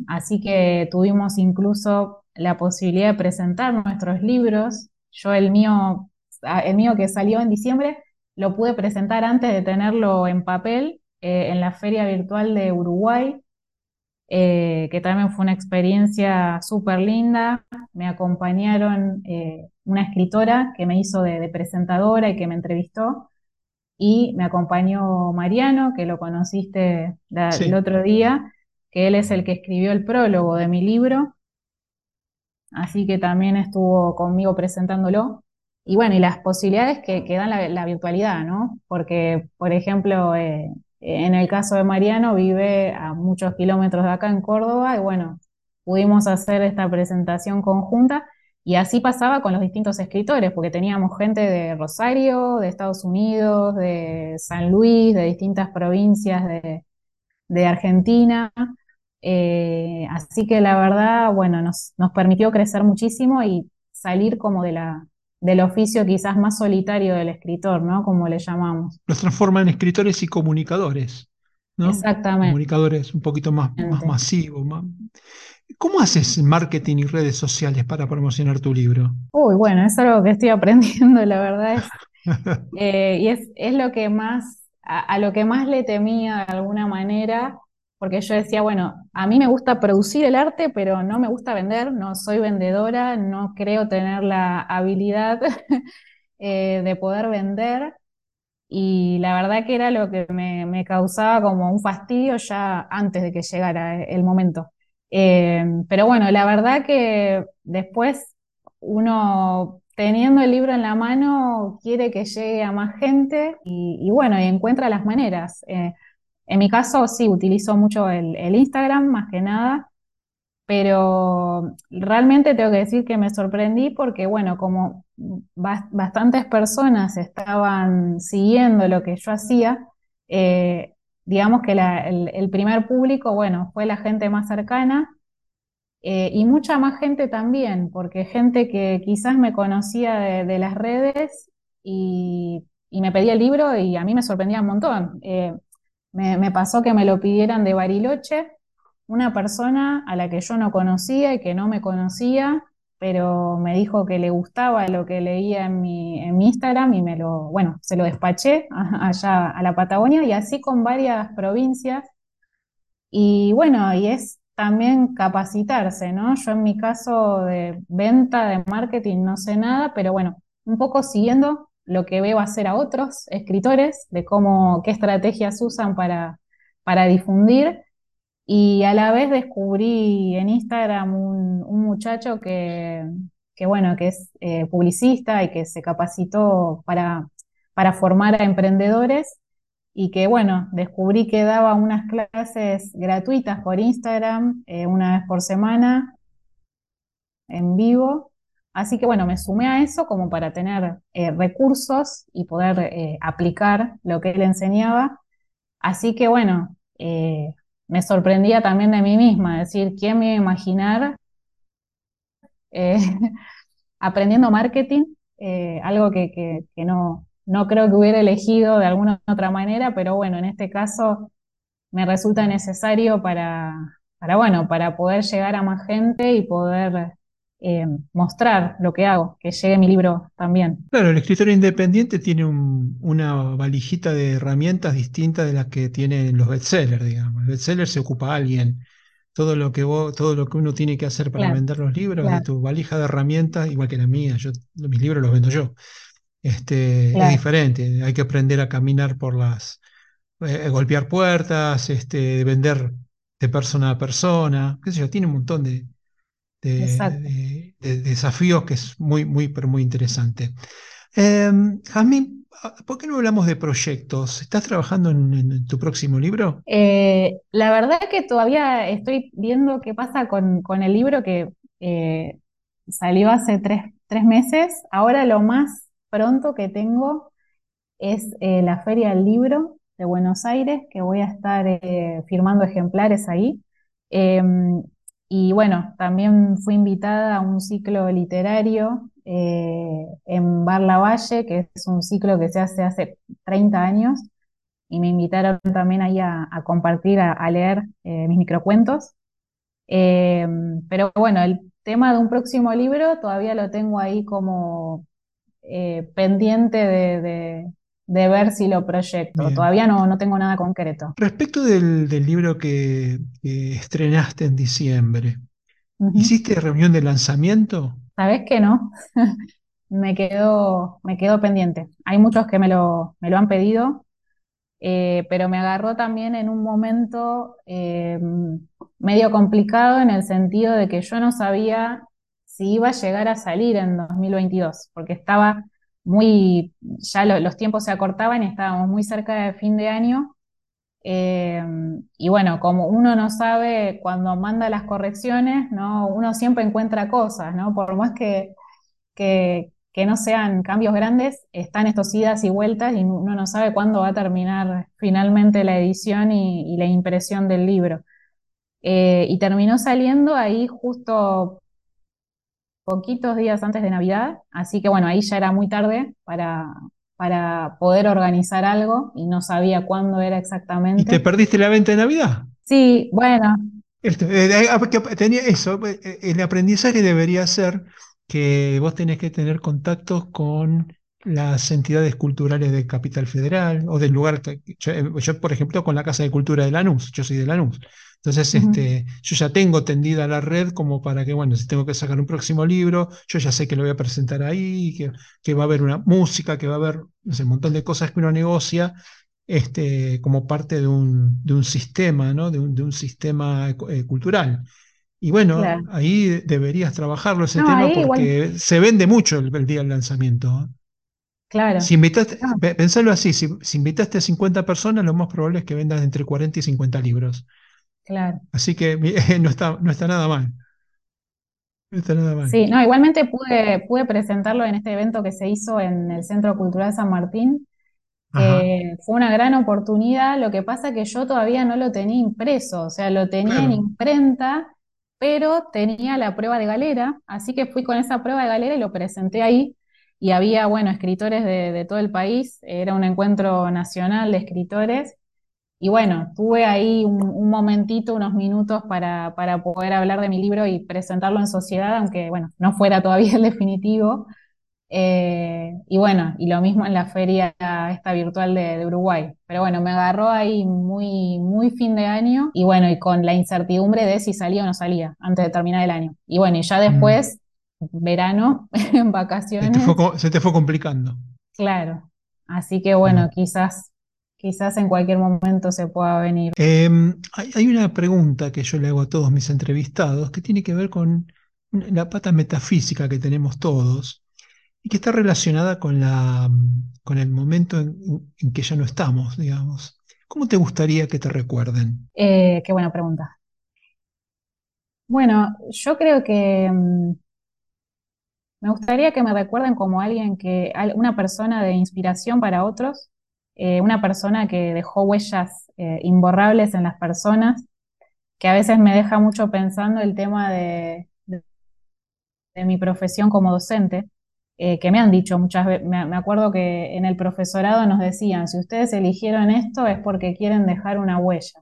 B: así que tuvimos incluso la posibilidad de presentar nuestros libros yo el mío, el mío que salió en diciembre, lo pude presentar antes de tenerlo en papel eh, en la Feria Virtual de Uruguay, eh, que también fue una experiencia súper linda. Me acompañaron eh, una escritora que me hizo de, presentadora y que me entrevistó. Y me acompañó Mariano, que lo conociste el otro día, que él es el que escribió el prólogo de mi libro así que también estuvo conmigo presentándolo. Y bueno, y las posibilidades que, que dan la, virtualidad, ¿no? Porque, por ejemplo, eh, en el caso de Mariano, vive a muchos kilómetros de acá en Córdoba y bueno, pudimos hacer esta presentación conjunta y así pasaba con los distintos escritores, porque teníamos gente de Rosario, de Estados Unidos, de San Luis, de distintas provincias de, Argentina. Eh, así que la verdad, bueno, nos, nos, permitió crecer muchísimo y salir como de la, del oficio quizás más solitario del escritor, ¿no? Como le llamamos.
A: Los transforma en escritores y comunicadores, ¿no?
B: Exactamente.
A: Comunicadores un poquito más, más masivos. ¿Cómo haces marketing y redes sociales para promocionar tu libro?
B: Uy, bueno, es algo que estoy aprendiendo, la verdad es. Eh, y es, es, lo que más, a, lo que más le temía de alguna manera, porque yo decía, bueno, a mí me gusta producir el arte, pero no me gusta vender, no soy vendedora, no creo tener la habilidad eh, de poder vender. Y la verdad que era lo que me, causaba como un fastidio ya antes de que llegara el momento. Eh, pero bueno, la verdad que después uno teniendo el libro en la mano quiere que llegue a más gente y, bueno, y encuentra las maneras. Eh, en mi caso, sí, utilizo mucho el, Instagram más que nada, pero realmente tengo que decir que me sorprendí porque, bueno, como bastantes personas estaban siguiendo lo que yo hacía, eh, digamos que el, primer público, bueno, fue la gente más cercana eh, y mucha más gente también, porque gente que quizás me conocía de, las redes y, me pedía el libro y a mí me sorprendía un montón. Eh, me, pasó que me lo pidieran de Bariloche, una persona a la que yo no conocía y que no me conocía, pero me dijo que le gustaba lo que leía en mi, en mi Instagram y me lo, bueno, se lo despaché allá a la Patagonia y así con varias provincias. Y bueno, y es también capacitarse, ¿no? Yo en mi caso de venta, de marketing, no sé nada, pero bueno, un poco siguiendo lo que veo hacer a otros escritores, de cómo, qué estrategias usan para, para difundir. Y a la vez descubrí en Instagram un, muchacho que, bueno, que es eh, publicista y que se capacitó para, para formar a emprendedores y que bueno, descubrí que daba unas clases gratuitas por Instagram eh, una vez por semana en vivo Así que bueno, me sumé a eso como para tener eh, recursos y poder eh, aplicar lo que él enseñaba. Así que bueno, eh, me sorprendía también de mí misma, decir, ¿quién me iba a imaginar aprendiendo marketing? algo que, no, no creo que hubiera elegido de alguna otra manera, pero bueno, en este caso me resulta necesario para, para, bueno, para poder llegar a más gente y poder eh, mostrar lo que hago, que llegue mi libro también.
A: Claro, el escritor independiente tiene una valijita de herramientas distintas de las que tienen los bestsellers, digamos. El bestseller se ocupa a alguien. Todo lo que todo lo que uno tiene que hacer para vender los libros, de tu valija de herramientas, igual que la mía, yo mis libros los vendo yo. Este, Es diferente, hay que aprender a caminar por las, eh, golpear puertas, este, vender de persona a persona, qué sé yo, tiene un montón de, de, desafíos que es muy, muy, pero muy interesante. Em, Jazmín, ¿por qué no hablamos de proyectos? ¿Estás trabajando en, en tu próximo libro?
B: Eh, la verdad que todavía estoy viendo qué pasa con, con el libro que eh, salió hace tres, tres meses. Ahora lo más pronto que tengo es eh, la Feria del Libro de Buenos Aires, que voy a estar eh, firmando ejemplares ahí. Y bueno, también fui invitada a un ciclo literario eh, en Bar Lavalle, que es un ciclo que se hace hace 30 años, y me invitaron también ahí a, compartir, a, leer eh, mis microcuentos. Em, pero bueno, el tema de un próximo libro todavía lo tengo ahí como eh, pendiente de- de ver si lo proyecto.
A: Bien.
B: Todavía no, no tengo nada concreto.
A: Respecto del, del libro que, que estrenaste en diciembre. ¿hiciste reunión de lanzamiento?
B: ¿Sabés que no? Me quedó, me quedó pendiente. Hay muchos que me lo, me lo han pedido, eh, pero me agarró también en un momento eh, medio complicado en el sentido de que yo no sabía si iba a llegar a salir en 2022, porque estaba muy, ya lo- los tiempos se acortaban y estábamos muy cerca de fin de año. Eh, y bueno, como uno no sabe cuando manda las correcciones, ¿no? Uno siempre encuentra cosas, ¿no? Por más que, que, que no sean cambios grandes, están estos idas y vueltas y uno no sabe cuándo va a terminar finalmente la edición y, y la impresión del libro. Eh, y terminó saliendo ahí justo poquitos días antes de Navidad, así que bueno, ahí ya era muy tarde para, para poder organizar algo y no sabía cuándo era
A: ¿Y te
B: exactamente.
A: perdiste la venta de Navidad?
B: Sí, bueno,
A: eh, ah, tenía eso, eh, eh, el aprendizaje debería ser que vos tenés que tener contactos con las entidades culturales de Capital Federal o del lugar que yo, eh, yo, por ejemplo, con la Casa de Cultura de Lanús, yo soy de Lanús. Entonces,
B: ujú,
A: este, yo ya tengo tendida la red como para que, bueno, si tengo que sacar un próximo libro, yo ya sé que lo voy a presentar ahí, que, que va a haber una música, que va a haber, no sé, un montón de cosas que uno negocia este, como parte de un, de un sistema, ¿no? De un, de un sistema eh, cultural. Y bueno,
B: claro.
A: ahí deberías trabajarlo ese
B: No,
A: tema
B: ahí igual,
A: porque se vende mucho el, el día del lanzamiento. ¿eh?
B: Claro.
A: Si invitaste, pe- pensalo así, si, si invitaste a 50 personas, lo más probable es que vendas entre 40 y 50 libros.
B: claro.
A: Así que no está, no está nada mal. No está nada mal.
B: Sí, no, igualmente pude, pude presentarlo en este evento que se hizo en el Centro Cultural San Martín, que fue una gran oportunidad. Lo que pasa que yo todavía no lo tenía impreso, o sea, lo tenía en imprenta, pero tenía la prueba de galera, así que fui con esa prueba de galera y lo presenté ahí. Y había, bueno, escritores de, de todo el país, era un encuentro nacional de escritores. Y bueno, tuve ahí un, un momentito, unos minutos para, para poder hablar de mi libro y presentarlo en sociedad, aunque bueno, no fuera todavía el definitivo. Eh, y bueno, y lo mismo en la feria esta virtual de, de Uruguay. Pero bueno, me agarró ahí muy, muy fin de año y bueno, y con la incertidumbre de si salía o no salía antes de terminar el año. Y bueno, y ya
A: Mm.
B: Verano, en
A: Se te fue,
B: vacaciones,
A: se te fue complicando.
B: claro. Así que bueno,
A: Mm.
B: quizás, quizás en cualquier momento se pueda venir.
A: Em, hay, una pregunta que yo le hago a todos mis entrevistados que tiene que ver con la pata metafísica que tenemos todos y que está relacionada con la, con el momento en, en que ya no estamos, digamos. ¿Cómo te gustaría que te recuerden?
B: Eh, qué buena pregunta. Bueno, yo creo que mm, me gustaría que me recuerden como alguien que, una persona de inspiración para otros, eh, una persona que dejó huellas eh, imborrables en las personas, que a veces me deja mucho pensando el tema de, de- de mi profesión como docente, eh, que me han dicho muchas veces, me, me acuerdo que en el profesorado nos decían, si ustedes eligieron esto es porque quieren dejar una huella.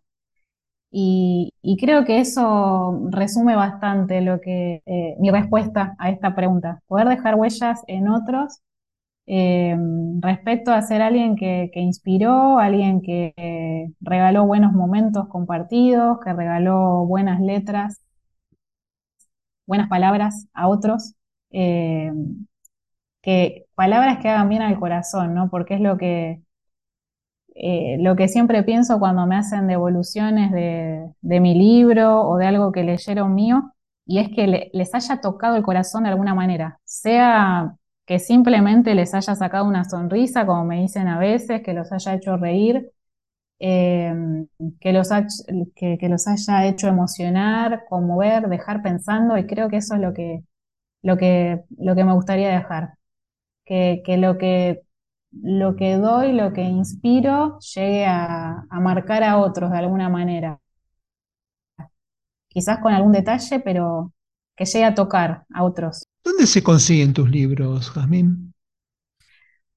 B: Y, y creo que eso resume bastante lo que eh, mi respuesta a esta pregunta. Poder dejar huellas en otros eh, respecto a ser alguien que, que inspiró, alguien que eh, regaló buenos momentos compartidos, que regaló buenas letras, buenas palabras a otros, eh, que palabras que hagan bien al corazón, ¿no? Porque es lo que eh, lo que siempre pienso cuando me hacen devoluciones de, mi libro o de algo que leyeron mío, y es que le- les haya tocado el corazón de alguna manera, sea que simplemente les haya sacado una sonrisa, como me dicen a veces, que los haya hecho reír, eh, que, los que, los haya hecho emocionar, conmover, dejar pensando, y creo que eso es lo que, lo que, lo que me gustaría dejar. Que, lo que lo que doy, lo que inspiro, llegue a, a marcar a otros de alguna manera. Quizás con algún detalle, pero que llegue a tocar a otros.
A: ¿Dónde se consiguen tus libros, Jazmín?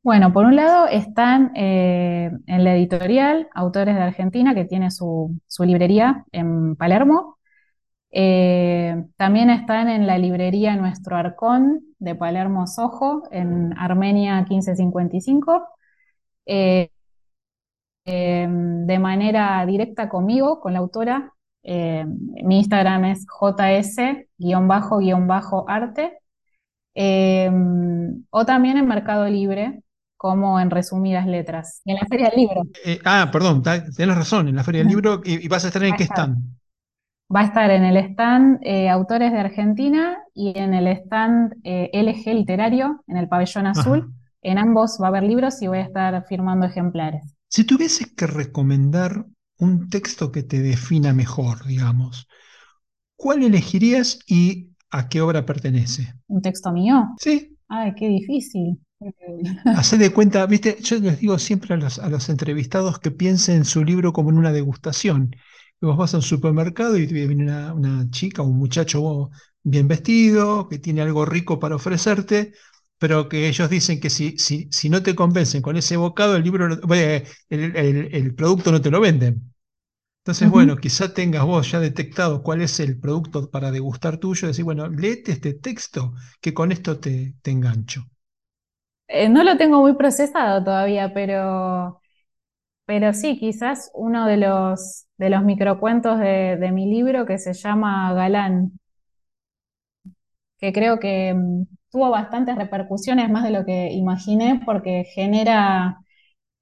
B: Bueno, por un lado están eh, en la editorial Autores de Argentina, que tiene su, librería en Palermo. Eh, también están en la librería Nuestro Arcón de Palermo Sojo, en Armenia 1555. Eh, de manera directa conmigo, con la autora. mi Instagram es js-arte. o también en Mercado Libre, como en resumidas letras. en la Feria del Libro.
A: Eh, ah, perdón, tienes razón, en la Feria del Libro. ¿Y, vas a estar en qué stand?
B: Va a estar en el stand eh, Autores de Argentina y en el stand eh, LG Literario, en el pabellón azul. En ambos va a haber libros y voy a estar firmando ejemplares.
A: Si tuvieses que recomendar un texto que te defina mejor, digamos, ¿cuál elegirías y a qué obra pertenece?
B: ¿Un texto mío?
A: Sí.
B: Ay, qué difícil.
A: Haced de cuenta, viste, yo les digo siempre a los, entrevistados que piensen en su libro como en una degustación. Vos vas a un supermercado y viene una, chica o un muchacho bien vestido, que tiene algo rico para ofrecerte, pero que ellos dicen que si, si, si no te convencen con ese bocado, el libro, el, producto no te lo venden. Entonces, bueno, quizá tengas vos ya detectado cuál es el producto para degustar tuyo, decir, bueno, léete este texto que con esto te, te engancho.
B: Eh, no lo tengo muy procesado todavía, pero, pero sí, quizás uno de los, de los microcuentos de, mi libro que se llama Galán, que creo que mm, tuvo bastantes repercusiones, más de lo que imaginé, porque genera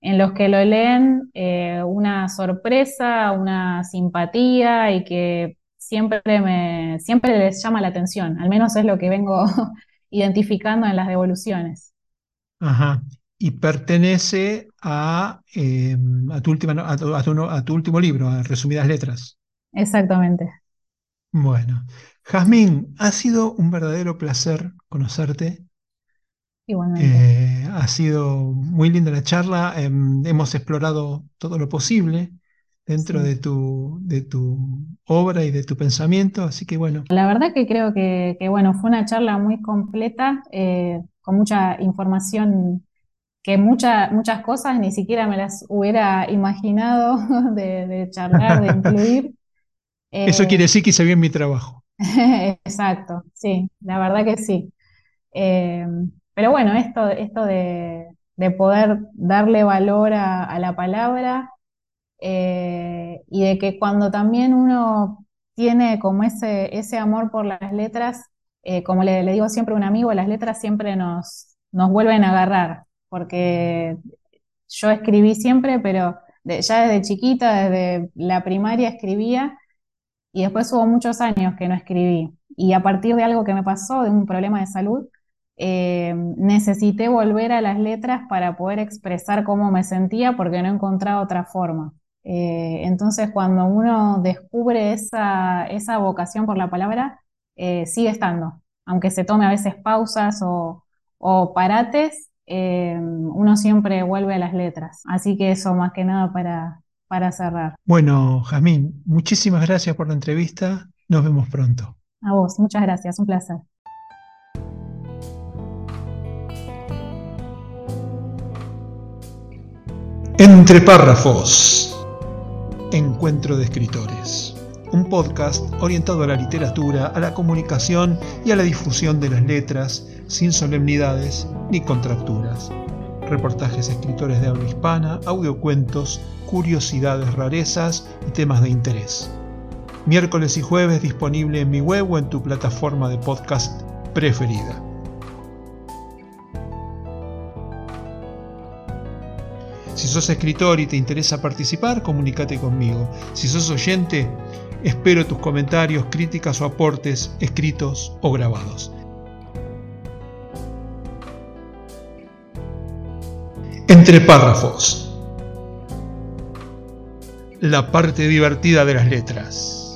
B: en los que lo leen eh, una sorpresa, una simpatía y que siempre, me, siempre les llama la atención, al menos es lo que vengo identificando en las devoluciones.
A: Ajá. Y pertenece a, em, a, tu última, a, tu, último libro, a Resumidas Letras.
B: Exactamente.
A: Bueno, Jazmín, ha sido un verdadero placer conocerte.
B: Igualmente.
A: Eh, ha sido muy linda la charla. Em, hemos explorado todo lo posible dentro de, tu, de tu obra y de tu pensamiento, así que bueno.
B: La verdad que creo que, bueno, fue una charla muy completa. Eh, con mucha información que muchas muchas cosas ni siquiera me las hubiera imaginado de, charlar, de incluir.
A: Eso quiere decir que hice bien mi trabajo.
B: Exacto, sí, la verdad que sí. Eh, pero bueno, esto, esto de, poder darle valor a, la palabra eh, y de que cuando también uno tiene como ese, ese amor por las letras, eh, como le, digo siempre a un amigo, las letras siempre nos, nos vuelven a agarrar, porque yo escribí siempre, pero ya desde chiquita, desde la primaria escribía, y después hubo muchos años que no escribí. Y a partir de algo que me pasó, de un problema de salud, eh, necesité volver a las letras para poder expresar cómo me sentía porque no encontraba otra forma. Eh, entonces, cuando uno descubre esa, esa vocación por la palabra, eh, sigue estando. Aunque se tome a veces pausas o, parates, eh, uno siempre vuelve a las letras. Así que eso más que nada para, para cerrar.
A: Bueno, Jamín, muchísimas gracias por la entrevista. Nos vemos pronto.
B: A vos, muchas gracias, un placer.
A: Entre párrafos. Encuentro de escritores un podcast orientado a la literatura, a la comunicación y a la difusión de las letras, sin solemnidades ni contracturas. Reportajes escritores de habla hispana, audiocuentos, curiosidades, rarezas y temas de interés. Miércoles y jueves disponible en mi web o en tu plataforma de podcast preferida. Si sos escritor y te interesa participar, comunícate conmigo. Si sos oyente, Espero tus comentarios, críticas o aportes escritos o grabados. Entre párrafos. La parte divertida de las letras.